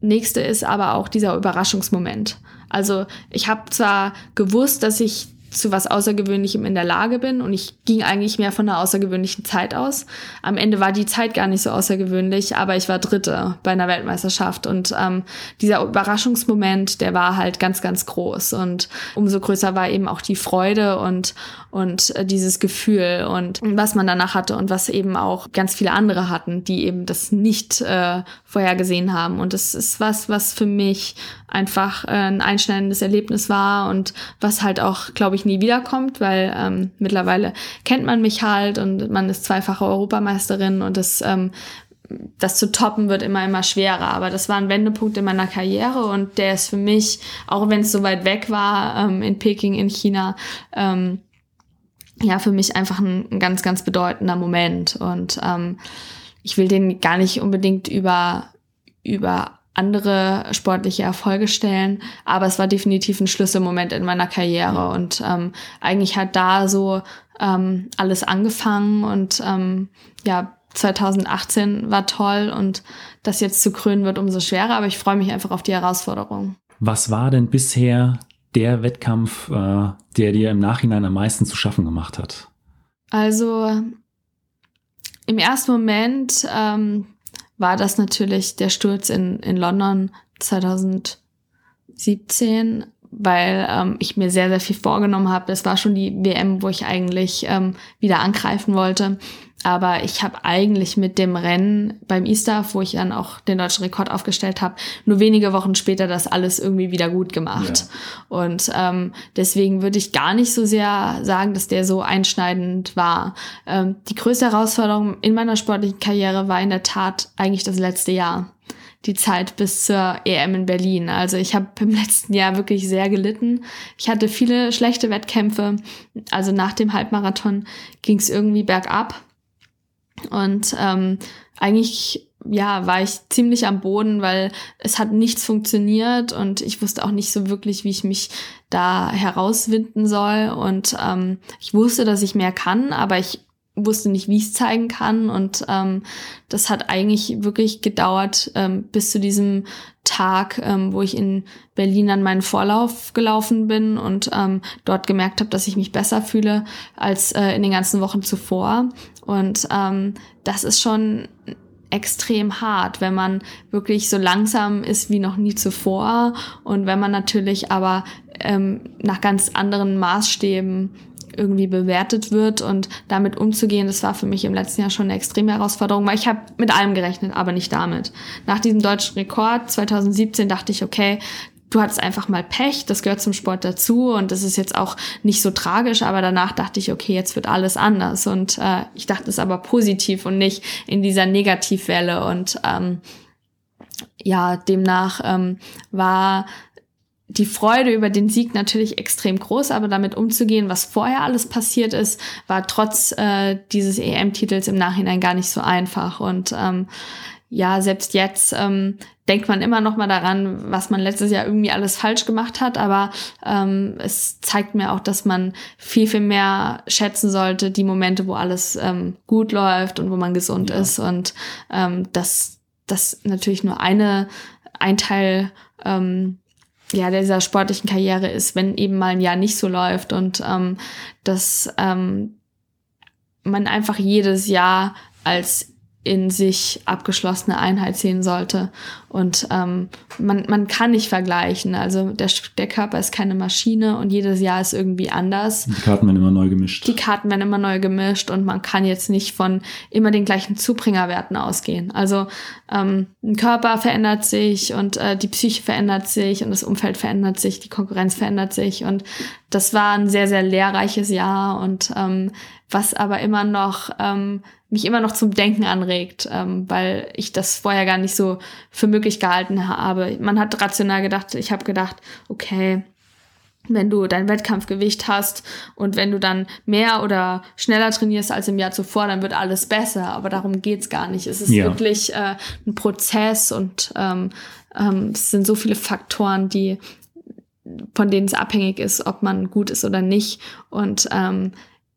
nächste ist aber auch dieser Überraschungsmoment. Also ich habe zwar gewusst, dass ich zu was Außergewöhnlichem in der Lage bin und ich ging eigentlich mehr von einer außergewöhnlichen Zeit aus. Am Ende war die Zeit gar nicht so außergewöhnlich, aber ich war Dritte bei einer Weltmeisterschaft und ähm, dieser Überraschungsmoment, der war halt ganz, ganz groß und umso größer war eben auch die Freude und und äh, dieses Gefühl und was man danach hatte und was eben auch ganz viele andere hatten, die eben das nicht äh, vorhergesehen haben. Und das ist was, was für mich einfach äh, ein einschneidendes Erlebnis war und was halt auch, glaube ich, nie wiederkommt, weil ähm, mittlerweile kennt man mich halt und man ist zweifache Europameisterin und das ähm, das zu toppen wird immer immer schwerer. Aber das war ein Wendepunkt in meiner Karriere und der ist für mich, auch wenn es so weit weg war, ähm, in Peking in China, ähm, ja für mich einfach ein, ein ganz, ganz bedeutender Moment. Und ähm, ich will den gar nicht unbedingt über, über andere sportliche Erfolge stellen, aber es war definitiv ein Schlüsselmoment in meiner Karriere. Und ähm, eigentlich hat da so ähm, alles angefangen. Und ähm, ja 2018 war toll. Und das jetzt zu krönen wird umso schwerer, aber ich freue mich einfach auf die Herausforderung. Was war denn bisher der Wettkampf, äh, der dir im Nachhinein am meisten zu schaffen gemacht hat? Also im ersten Moment ähm, war das natürlich der Sturz in, in London 2019. 17, weil ähm, ich mir sehr, sehr viel vorgenommen habe. Das war schon die WM, wo ich eigentlich ähm, wieder angreifen wollte. Aber ich habe eigentlich mit dem Rennen beim Easter, wo ich dann auch den deutschen Rekord aufgestellt habe, nur wenige Wochen später das alles irgendwie wieder gut gemacht. Ja. Und ähm, deswegen würde ich gar nicht so sehr sagen, dass der so einschneidend war. Ähm, die größte Herausforderung in meiner sportlichen Karriere war in der Tat eigentlich das letzte Jahr die Zeit bis zur EM in Berlin. Also ich habe im letzten Jahr wirklich sehr gelitten. Ich hatte viele schlechte Wettkämpfe. Also nach dem Halbmarathon ging es irgendwie bergab. Und ähm, eigentlich ja, war ich ziemlich am Boden, weil es hat nichts funktioniert und ich wusste auch nicht so wirklich, wie ich mich da herauswinden soll. Und ähm, ich wusste, dass ich mehr kann, aber ich wusste nicht, wie ich es zeigen kann. Und ähm, das hat eigentlich wirklich gedauert ähm, bis zu diesem Tag, ähm, wo ich in Berlin an meinen Vorlauf gelaufen bin und ähm, dort gemerkt habe, dass ich mich besser fühle als äh, in den ganzen Wochen zuvor. Und ähm, das ist schon extrem hart, wenn man wirklich so langsam ist wie noch nie zuvor und wenn man natürlich aber ähm, nach ganz anderen Maßstäben irgendwie bewertet wird und damit umzugehen, das war für mich im letzten Jahr schon eine extreme Herausforderung, weil ich habe mit allem gerechnet, aber nicht damit. Nach diesem deutschen Rekord 2017 dachte ich, okay, du hattest einfach mal Pech, das gehört zum Sport dazu und das ist jetzt auch nicht so tragisch, aber danach dachte ich, okay, jetzt wird alles anders und äh, ich dachte es aber positiv und nicht in dieser Negativwelle und ähm, ja, demnach ähm, war die Freude über den Sieg natürlich extrem groß, aber damit umzugehen, was vorher alles passiert ist, war trotz äh, dieses EM-Titels im Nachhinein gar nicht so einfach. Und ähm, ja, selbst jetzt ähm, denkt man immer noch mal daran, was man letztes Jahr irgendwie alles falsch gemacht hat, aber ähm, es zeigt mir auch, dass man viel, viel mehr schätzen sollte, die Momente, wo alles ähm, gut läuft und wo man gesund ja. ist und ähm, dass das natürlich nur eine, ein Teil ähm, ja, dieser sportlichen Karriere ist, wenn eben mal ein Jahr nicht so läuft und ähm, dass ähm, man einfach jedes Jahr als in sich abgeschlossene Einheit sehen sollte. Und ähm, man, man kann nicht vergleichen. Also der, der Körper ist keine Maschine und jedes Jahr ist irgendwie anders. Die Karten werden immer neu gemischt. Die Karten werden immer neu gemischt und man kann jetzt nicht von immer den gleichen Zubringerwerten ausgehen. Also ähm, ein Körper verändert sich und äh, die Psyche verändert sich und das Umfeld verändert sich, die Konkurrenz verändert sich. Und das war ein sehr, sehr lehrreiches Jahr und ähm, was aber immer noch ähm, mich immer noch zum Denken anregt, ähm, weil ich das vorher gar nicht so für möglich gehalten habe. Man hat rational gedacht, ich habe gedacht, okay, wenn du dein Wettkampfgewicht hast und wenn du dann mehr oder schneller trainierst als im Jahr zuvor, dann wird alles besser. Aber darum geht's gar nicht. Es ist ja. wirklich äh, ein Prozess und ähm, ähm, es sind so viele Faktoren, die von denen es abhängig ist, ob man gut ist oder nicht. Und ähm,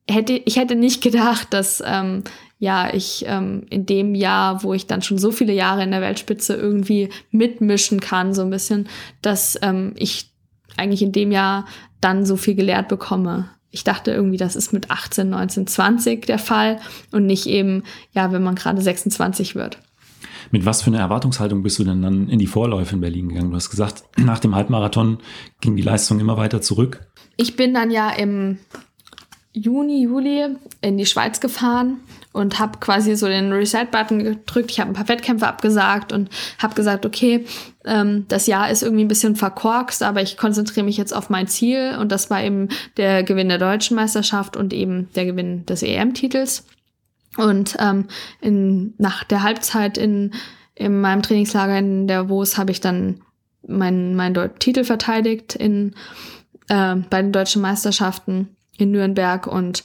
hätte ich hätte nicht gedacht, dass ähm, ja, ich ähm, in dem Jahr, wo ich dann schon so viele Jahre in der Weltspitze irgendwie mitmischen kann, so ein bisschen, dass ähm, ich eigentlich in dem Jahr dann so viel gelehrt bekomme. Ich dachte irgendwie, das ist mit 18, 19, 20 der Fall und nicht eben, ja, wenn man gerade 26 wird. Mit was für einer Erwartungshaltung bist du denn dann in die Vorläufe in Berlin gegangen? Du hast gesagt, nach dem Halbmarathon ging die Leistung immer weiter zurück. Ich bin dann ja im Juni, Juli in die Schweiz gefahren und habe quasi so den Reset-Button gedrückt. Ich habe ein paar Wettkämpfe abgesagt und habe gesagt, okay, ähm, das Jahr ist irgendwie ein bisschen verkorkst, aber ich konzentriere mich jetzt auf mein Ziel und das war eben der Gewinn der deutschen Meisterschaft und eben der Gewinn des EM-Titels. Und ähm, in, nach der Halbzeit in, in meinem Trainingslager in der WOS habe ich dann meinen mein Titel verteidigt in, äh, bei den deutschen Meisterschaften in Nürnberg und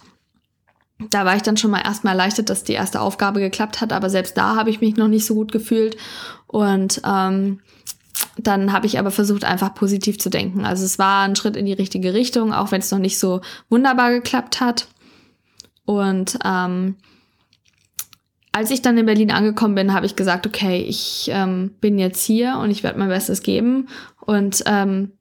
da war ich dann schon mal erstmal erleichtert, dass die erste Aufgabe geklappt hat, aber selbst da habe ich mich noch nicht so gut gefühlt. Und ähm, dann habe ich aber versucht, einfach positiv zu denken. Also es war ein Schritt in die richtige Richtung, auch wenn es noch nicht so wunderbar geklappt hat. Und ähm, als ich dann in Berlin angekommen bin, habe ich gesagt, okay, ich ähm, bin jetzt hier und ich werde mein Bestes geben. Und ähm,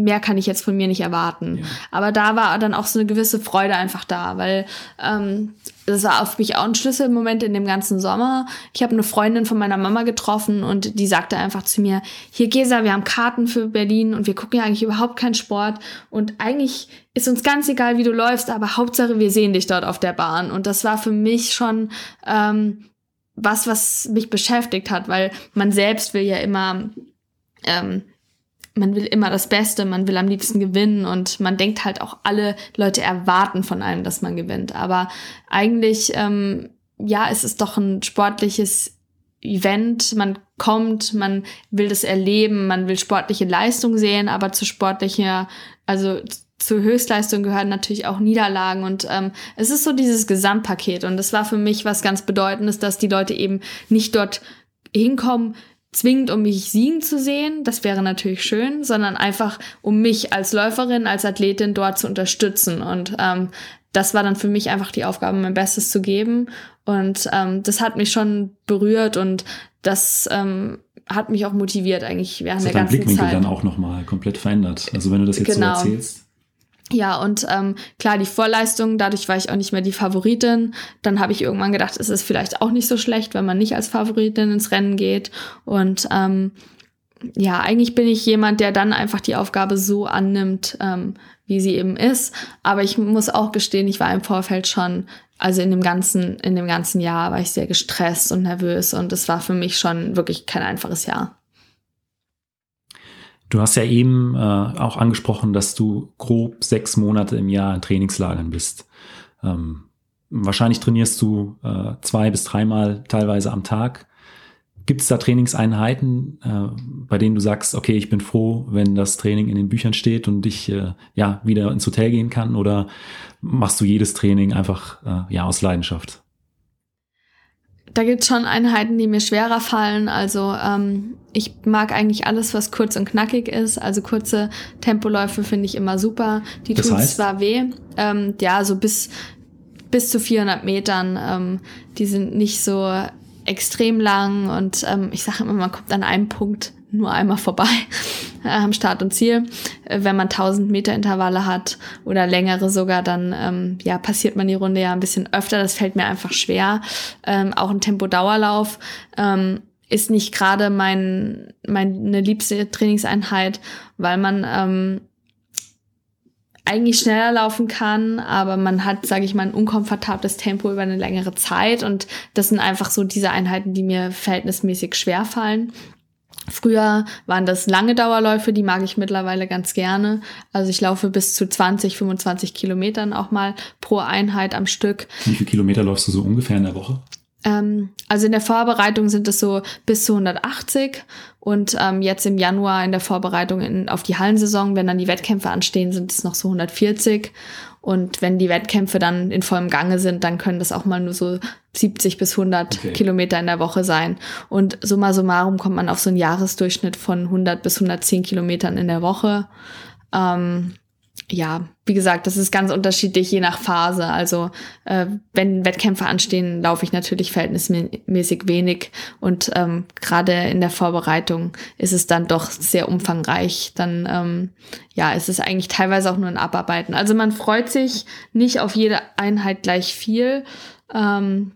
mehr kann ich jetzt von mir nicht erwarten. Ja. Aber da war dann auch so eine gewisse Freude einfach da, weil ähm, das war auf mich auch ein Schlüsselmoment in dem ganzen Sommer. Ich habe eine Freundin von meiner Mama getroffen und die sagte einfach zu mir, hier Gesa, wir haben Karten für Berlin und wir gucken ja eigentlich überhaupt keinen Sport und eigentlich ist uns ganz egal, wie du läufst, aber Hauptsache, wir sehen dich dort auf der Bahn. Und das war für mich schon ähm, was, was mich beschäftigt hat, weil man selbst will ja immer ähm, man will immer das Beste, man will am liebsten gewinnen und man denkt halt auch, alle Leute erwarten von einem, dass man gewinnt. Aber eigentlich, ähm, ja, es ist doch ein sportliches Event, man kommt, man will das erleben, man will sportliche Leistung sehen, aber zu sportlicher, also zur Höchstleistung gehören natürlich auch Niederlagen und ähm, es ist so dieses Gesamtpaket und das war für mich was ganz Bedeutendes, dass die Leute eben nicht dort hinkommen, zwingend, um mich siegen zu sehen, das wäre natürlich schön, sondern einfach, um mich als Läuferin, als Athletin dort zu unterstützen. Und ähm, das war dann für mich einfach die Aufgabe, mein Bestes zu geben. Und ähm, das hat mich schon berührt und das ähm, hat mich auch motiviert eigentlich während das der ganzen Blickwinkel Zeit. dann auch nochmal komplett verändert. Also wenn du das jetzt genau. so erzählst. Ja, und ähm, klar, die Vorleistung, dadurch war ich auch nicht mehr die Favoritin. Dann habe ich irgendwann gedacht, es ist vielleicht auch nicht so schlecht, wenn man nicht als Favoritin ins Rennen geht. Und ähm, ja, eigentlich bin ich jemand, der dann einfach die Aufgabe so annimmt, ähm, wie sie eben ist. Aber ich muss auch gestehen, ich war im Vorfeld schon, also in dem ganzen, in dem ganzen Jahr war ich sehr gestresst und nervös und es war für mich schon wirklich kein einfaches Jahr. Du hast ja eben äh, auch angesprochen, dass du grob sechs Monate im Jahr in Trainingslagern bist. Ähm, wahrscheinlich trainierst du äh, zwei bis dreimal teilweise am Tag. Gibt es da Trainingseinheiten, äh, bei denen du sagst, okay, ich bin froh, wenn das Training in den Büchern steht und ich äh, ja wieder ins Hotel gehen kann? Oder machst du jedes Training einfach äh, ja aus Leidenschaft? da gibt es schon Einheiten, die mir schwerer fallen. Also ähm, ich mag eigentlich alles, was kurz und knackig ist. Also kurze Tempoläufe finde ich immer super. Die das tun heißt? zwar weh, ähm, ja, so bis bis zu 400 Metern. Ähm, die sind nicht so extrem lang und ähm, ich sage immer, man kommt an einem Punkt nur einmal vorbei äh, am Start und Ziel. Äh, wenn man 1000 Meter Intervalle hat oder längere sogar, dann ähm, ja passiert man die Runde ja ein bisschen öfter. Das fällt mir einfach schwer. Ähm, auch ein Tempo-Dauerlauf ähm, ist nicht gerade mein meine liebste Trainingseinheit, weil man ähm, eigentlich schneller laufen kann, aber man hat, sage ich mal, ein unkomfortables Tempo über eine längere Zeit und das sind einfach so diese Einheiten, die mir verhältnismäßig schwer fallen. Früher waren das lange Dauerläufe, die mag ich mittlerweile ganz gerne. Also ich laufe bis zu 20, 25 Kilometern auch mal pro Einheit am Stück. Wie viele Kilometer läufst du so ungefähr in der Woche? Ähm, also in der Vorbereitung sind es so bis zu 180 und ähm, jetzt im Januar in der Vorbereitung in, auf die Hallensaison, wenn dann die Wettkämpfe anstehen, sind es noch so 140 und wenn die Wettkämpfe dann in vollem Gange sind, dann können das auch mal nur so 70 bis 100 okay. Kilometer in der Woche sein. Und summa summarum kommt man auf so einen Jahresdurchschnitt von 100 bis 110 Kilometern in der Woche. Ähm, ja, wie gesagt, das ist ganz unterschiedlich je nach Phase. Also äh, wenn Wettkämpfe anstehen, laufe ich natürlich verhältnismäßig wenig und ähm, gerade in der Vorbereitung ist es dann doch sehr umfangreich. Dann ähm, ja, ist es eigentlich teilweise auch nur ein Abarbeiten. Also man freut sich nicht auf jede Einheit gleich viel. Ähm,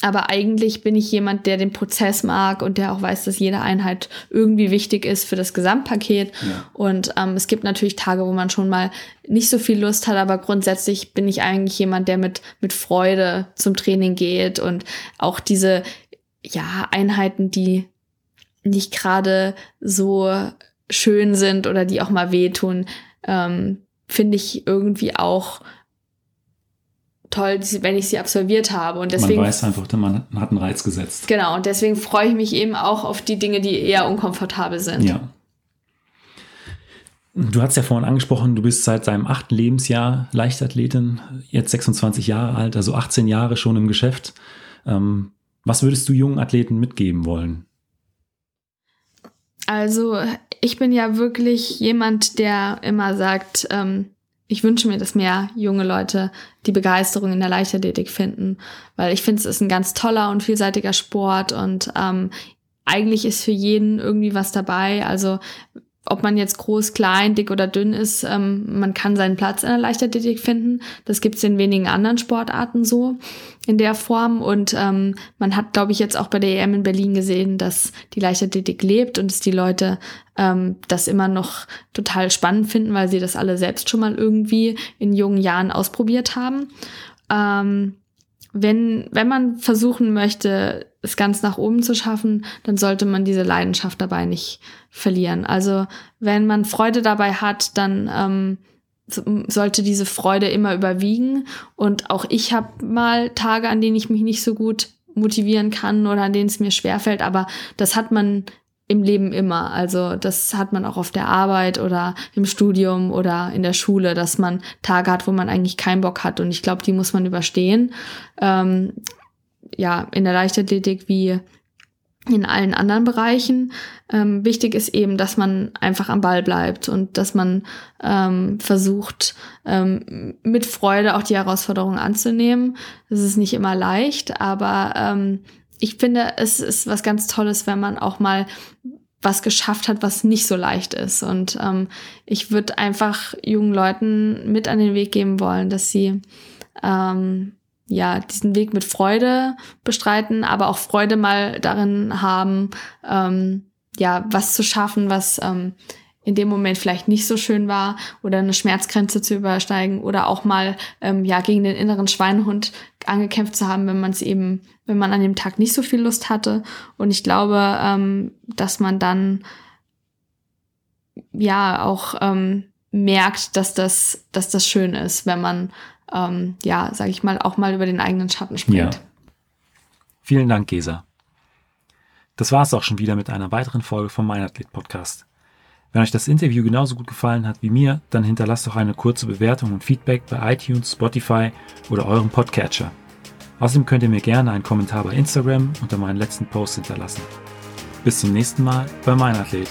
aber eigentlich bin ich jemand, der den Prozess mag und der auch weiß, dass jede Einheit irgendwie wichtig ist für das Gesamtpaket. Ja. Und ähm, es gibt natürlich Tage, wo man schon mal nicht so viel Lust hat, aber grundsätzlich bin ich eigentlich jemand, der mit, mit Freude zum Training geht und auch diese, ja, Einheiten, die nicht gerade so schön sind oder die auch mal wehtun, ähm, finde ich irgendwie auch toll, wenn ich sie absolviert habe. Und deswegen, man weiß einfach, man hat einen Reiz gesetzt. Genau, und deswegen freue ich mich eben auch auf die Dinge, die eher unkomfortabel sind. Ja. Du hast ja vorhin angesprochen, du bist seit deinem achten Lebensjahr Leichtathletin, jetzt 26 Jahre alt, also 18 Jahre schon im Geschäft. Ähm, was würdest du jungen Athleten mitgeben wollen? Also ich bin ja wirklich jemand, der immer sagt, ähm, ich wünsche mir, dass mehr junge Leute die Begeisterung in der Leichtathletik finden, weil ich finde, es ist ein ganz toller und vielseitiger Sport und ähm, eigentlich ist für jeden irgendwie was dabei. Also ob man jetzt groß, klein, dick oder dünn ist, ähm, man kann seinen Platz in der Leichtathletik finden. Das gibt es in wenigen anderen Sportarten so in der Form. Und ähm, man hat, glaube ich, jetzt auch bei der EM in Berlin gesehen, dass die Leichtathletik lebt und dass die Leute ähm, das immer noch total spannend finden, weil sie das alle selbst schon mal irgendwie in jungen Jahren ausprobiert haben. Ähm, wenn, wenn man versuchen möchte, es ganz nach oben zu schaffen, dann sollte man diese Leidenschaft dabei nicht verlieren. Also wenn man Freude dabei hat, dann ähm, sollte diese Freude immer überwiegen. Und auch ich habe mal Tage, an denen ich mich nicht so gut motivieren kann oder an denen es mir schwerfällt, aber das hat man im Leben immer. Also das hat man auch auf der Arbeit oder im Studium oder in der Schule, dass man Tage hat, wo man eigentlich keinen Bock hat. Und ich glaube, die muss man überstehen. Ähm, ja, in der Leichtathletik wie in allen anderen Bereichen. Ähm, wichtig ist eben, dass man einfach am Ball bleibt und dass man ähm, versucht, ähm, mit Freude auch die Herausforderungen anzunehmen. Das ist nicht immer leicht, aber ähm, ich finde, es ist was ganz Tolles, wenn man auch mal was geschafft hat, was nicht so leicht ist. Und ähm, ich würde einfach jungen Leuten mit an den Weg geben wollen, dass sie ähm, ja diesen Weg mit Freude bestreiten, aber auch Freude mal darin haben, ähm, ja was zu schaffen, was ähm, in dem Moment vielleicht nicht so schön war oder eine Schmerzgrenze zu übersteigen oder auch mal ähm, ja gegen den inneren Schweinehund angekämpft zu haben, wenn man es eben, wenn man an dem Tag nicht so viel Lust hatte. Und ich glaube, ähm, dass man dann ja auch ähm, merkt, dass das, dass das schön ist, wenn man ähm, ja, sage ich mal, auch mal über den eigenen Schatten springt. Ja. Vielen Dank, Gesa. Das war es auch schon wieder mit einer weiteren Folge vom Meinathlet Podcast. Wenn euch das Interview genauso gut gefallen hat wie mir, dann hinterlasst doch eine kurze Bewertung und Feedback bei iTunes, Spotify oder eurem Podcatcher. Außerdem könnt ihr mir gerne einen Kommentar bei Instagram unter meinen letzten Post hinterlassen. Bis zum nächsten Mal bei Mein Athlet.